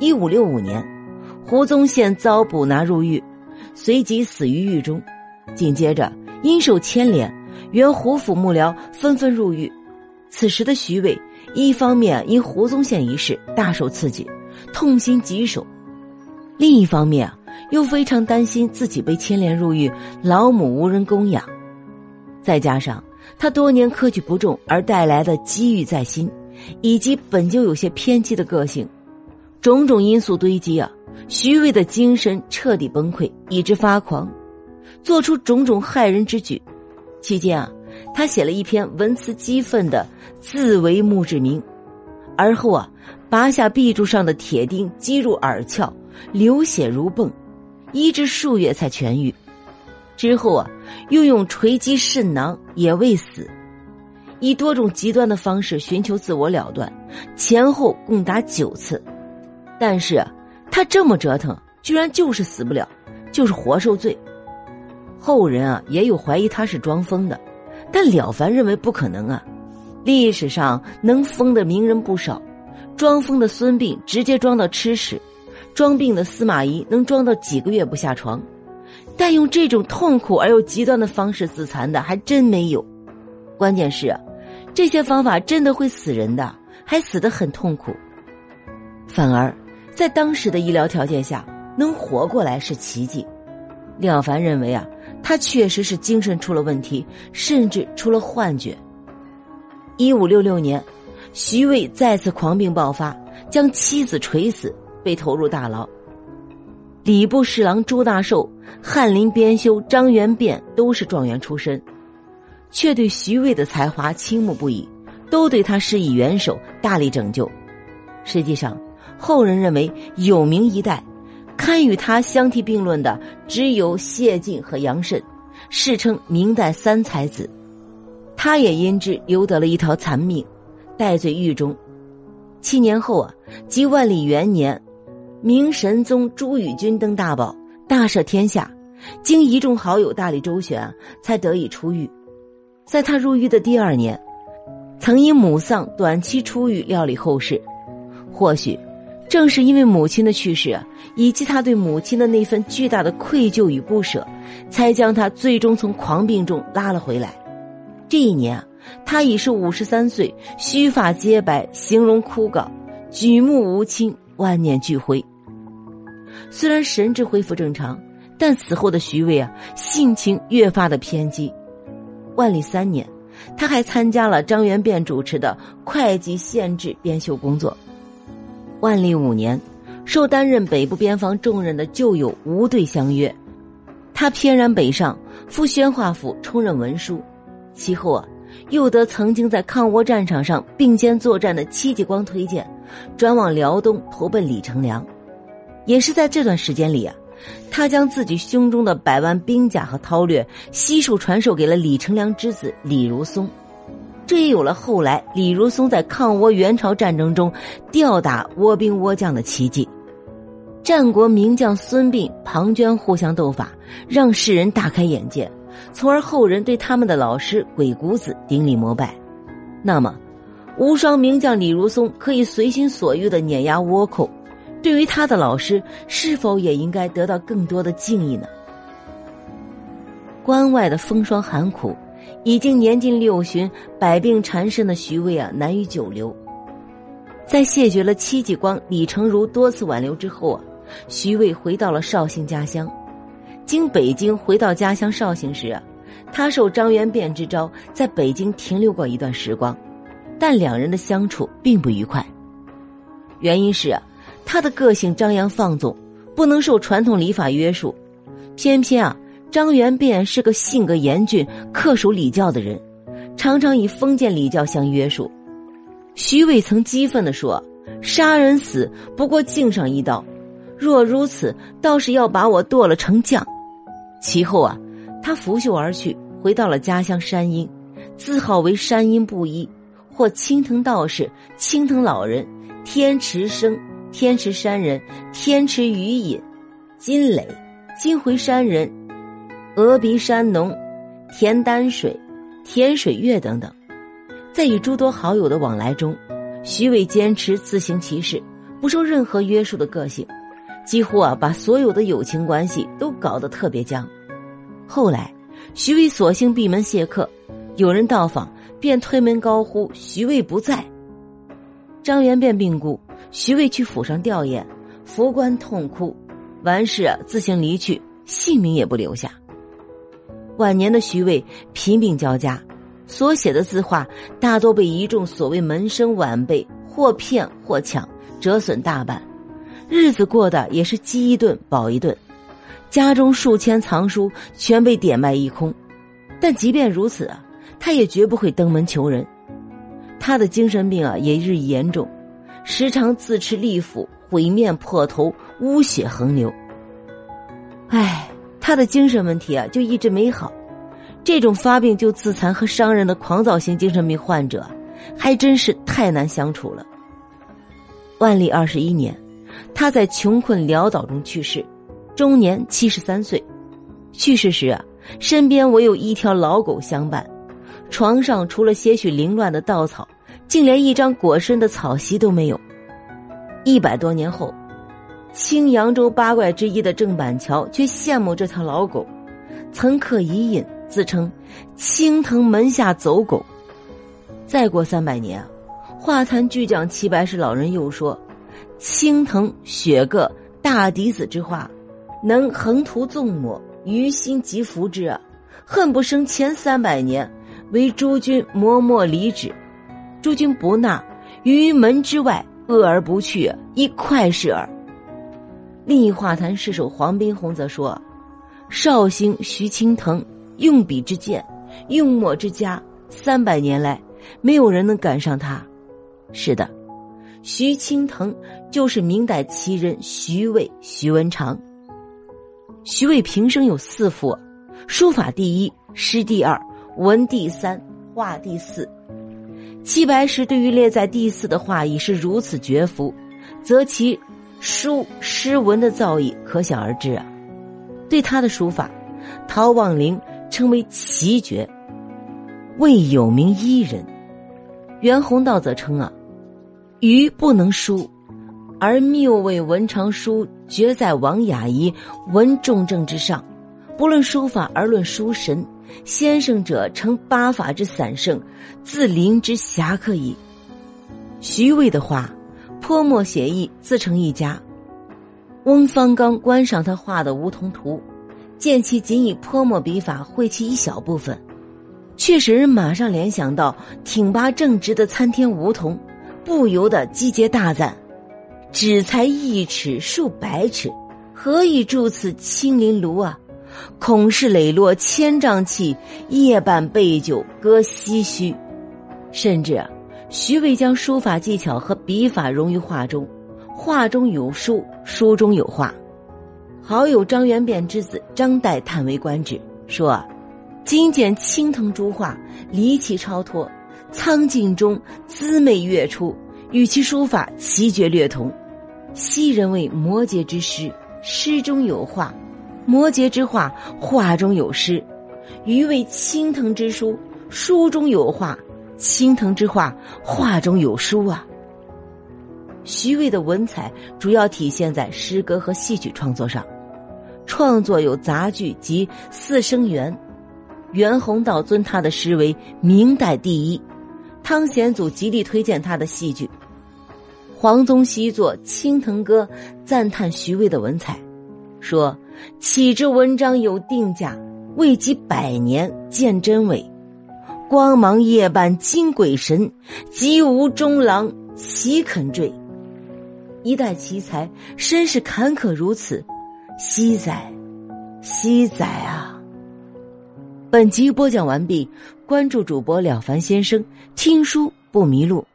一五六五年，胡宗宪遭捕拿入狱，随即死于狱中。紧接着，因受牵连，原胡府幕僚纷纷入狱。此时的徐渭，一方面因胡宗宪一事大受刺激，痛心疾首；另一方面，又非常担心自己被牵连入狱，老母无人供养。再加上他多年科举不中而带来的积郁在心，以及本就有些偏激的个性，种种因素堆积啊，徐渭的精神彻底崩溃，以致发狂，做出种种害人之举。期间啊，他写了一篇文辞激愤的《自为墓志铭》，而后啊，拔下壁柱上的铁钉击入耳窍，流血如迸，医治数月才痊愈。之后啊，又用锤击肾囊也未死，以多种极端的方式寻求自我了断，前后共达九次。但是他这么折腾，居然就是死不了，就是活受罪。后人啊也有怀疑他是装疯的，但了凡认为不可能啊。历史上能疯的名人不少，装疯的孙膑直接装到吃屎，装病的司马懿能装到几个月不下床。但用这种痛苦而又极端的方式自残的还真没有，关键是，这些方法真的会死人的，还死得很痛苦。反而，在当时的医疗条件下，能活过来是奇迹。廖凡认为啊，他确实是精神出了问题，甚至出了幻觉。一五六六年，徐渭再次狂病爆发，将妻子垂死，被投入大牢。礼部侍郎朱大寿、翰林编修张元变都是状元出身，却对徐渭的才华倾慕不已，都对他施以援手，大力拯救。实际上，后人认为有名一代，堪与他相提并论的只有谢晋和杨慎，世称明代三才子。他也因之留得了一条残命，戴罪狱中。七年后啊，即万历元年。明神宗朱翊钧登大宝，大赦天下，经一众好友大力周旋，才得以出狱。在他入狱的第二年，曾因母丧短期出狱料理后事。或许，正是因为母亲的去世，以及他对母亲的那份巨大的愧疚与不舍，才将他最终从狂病中拉了回来。这一年，他已是五十三岁，须发皆白，形容枯槁，举目无亲，万念俱灰。虽然神智恢复正常，但此后的徐渭啊，性情越发的偏激。万历三年，他还参加了张元变主持的会稽县志编修工作。万历五年，受担任北部边防重任的旧友吴队相约，他翩然北上，赴宣化府充任文书。其后啊，又得曾经在抗倭战场上并肩作战的戚继光推荐，转往辽东投奔李成梁。也是在这段时间里啊，他将自己胸中的百万兵甲和韬略悉数传授给了李成梁之子李如松，这也有了后来李如松在抗倭援朝战争中吊打倭兵倭将的奇迹。战国名将孙膑、庞涓互相斗法，让世人大开眼界，从而后人对他们的老师鬼谷子顶礼膜拜。那么，无双名将李如松可以随心所欲的碾压倭寇。对于他的老师，是否也应该得到更多的敬意呢？关外的风霜寒苦，已经年近六旬、百病缠身的徐渭啊，难以久留。在谢绝了戚继光、李成儒多次挽留之后啊，徐渭回到了绍兴家乡。经北京回到家乡绍兴时啊，他受张元变之招，在北京停留过一段时光，但两人的相处并不愉快。原因是啊。他的个性张扬放纵，不能受传统礼法约束。偏偏啊，张元便是个性格严峻、恪守礼教的人，常常以封建礼教相约束。徐渭曾激愤地说：“杀人死不过敬上一刀，若如此，倒是要把我剁了成酱。”其后啊，他拂袖而去，回到了家乡山阴，自号为山阴布衣，或青藤道士、青藤老人、天池生。天池山人，天池余隐，金磊，金回山人，峨鼻山农，田丹水，田水月等等，在与诸多好友的往来中，徐渭坚持自行其事，不受任何约束的个性，几乎啊把所有的友情关系都搞得特别僵。后来，徐渭索性闭门谢客，有人到访便推门高呼：“徐渭不在。”张元便病故，徐渭去府上吊唁，佛官痛哭，完事啊自行离去，姓名也不留下。晚年的徐渭贫病交加。所写的字画大多被一众所谓门生晚辈或骗或抢，折损大半，日子过得也是饥一顿饱一顿，家中数千藏书全被点卖一空。但即便如此啊，他也绝不会登门求人。他的精神病啊也日益严重，时常自持利斧，毁面破头，污血横流。唉，他的精神问题啊就一直没好。这种发病就自残和伤人的狂躁型精神病患者，还真是太难相处了。万历二十一年，他在穷困潦倒中去世，终年七十三岁。去世时啊，身边唯有一条老狗相伴，床上除了些许凌乱的稻草，竟连一张裹身的草席都没有。一百多年后，清扬州八怪之一的郑板桥却羡慕这条老狗，曾刻遗引。自称青藤门下走狗。再过三百年，画坛巨匠齐白石老人又说：“青藤雪个大嫡子之画，能横涂纵抹，于心即服之啊！恨不生前三百年为诸君默默离纸，诸君不纳，于门之外恶而不去，亦快事耳。”另一画坛诗手黄宾虹则说：“绍兴徐青藤。”用笔之剑，用墨之家，三百年来，没有人能赶上他。是的，徐青藤就是明代奇人徐渭、徐文长。徐渭平生有四幅，书法第一，诗第二，文第三，画第四。齐白石对于列在第四的画已是如此绝服，则其书诗文的造诣可想而知啊。对他的书法，陶望龄。称为奇绝，未有名一人。袁宏道则称啊，余不能书，而谬谓文长书绝在王雅仪、文仲正之上。不论书法而论书神，先生者成八法之散圣，自林之侠客矣。徐渭的话，泼墨写意，自成一家。翁方刚观赏他画的梧桐图。见其仅以泼墨笔法绘其一小部分，却使人马上联想到挺拔正直的参天梧桐，不由得击节大赞：“只才一尺数百尺，何以筑此青林庐啊？恐是磊落千丈气，夜半杯酒歌唏嘘。”甚至，徐渭将书法技巧和笔法融于画中，画中有书，书中有画。好友张元变之子张岱叹为观止，说：“今见青藤朱画，离奇超脱，苍劲中姿媚跃出，与其书法奇绝略同。昔人为摩诘之诗，诗中有画；摩诘之画，画中有诗。余为青藤之书，书中有画；青藤之画，画中有书啊。”徐渭的文采主要体现在诗歌和戏曲创作上。创作有杂剧及四声元，袁宏道尊他的诗为明代第一，汤显祖极力推荐他的戏剧。黄宗羲作《青藤歌》，赞叹徐渭的文采，说：“岂知文章有定价，未及百年见真伪。光芒夜半惊鬼神，急无中郎岂肯坠？一代奇才，身世坎坷如此。”西仔，西仔啊！本集播讲完毕，关注主播了凡先生，听书不迷路。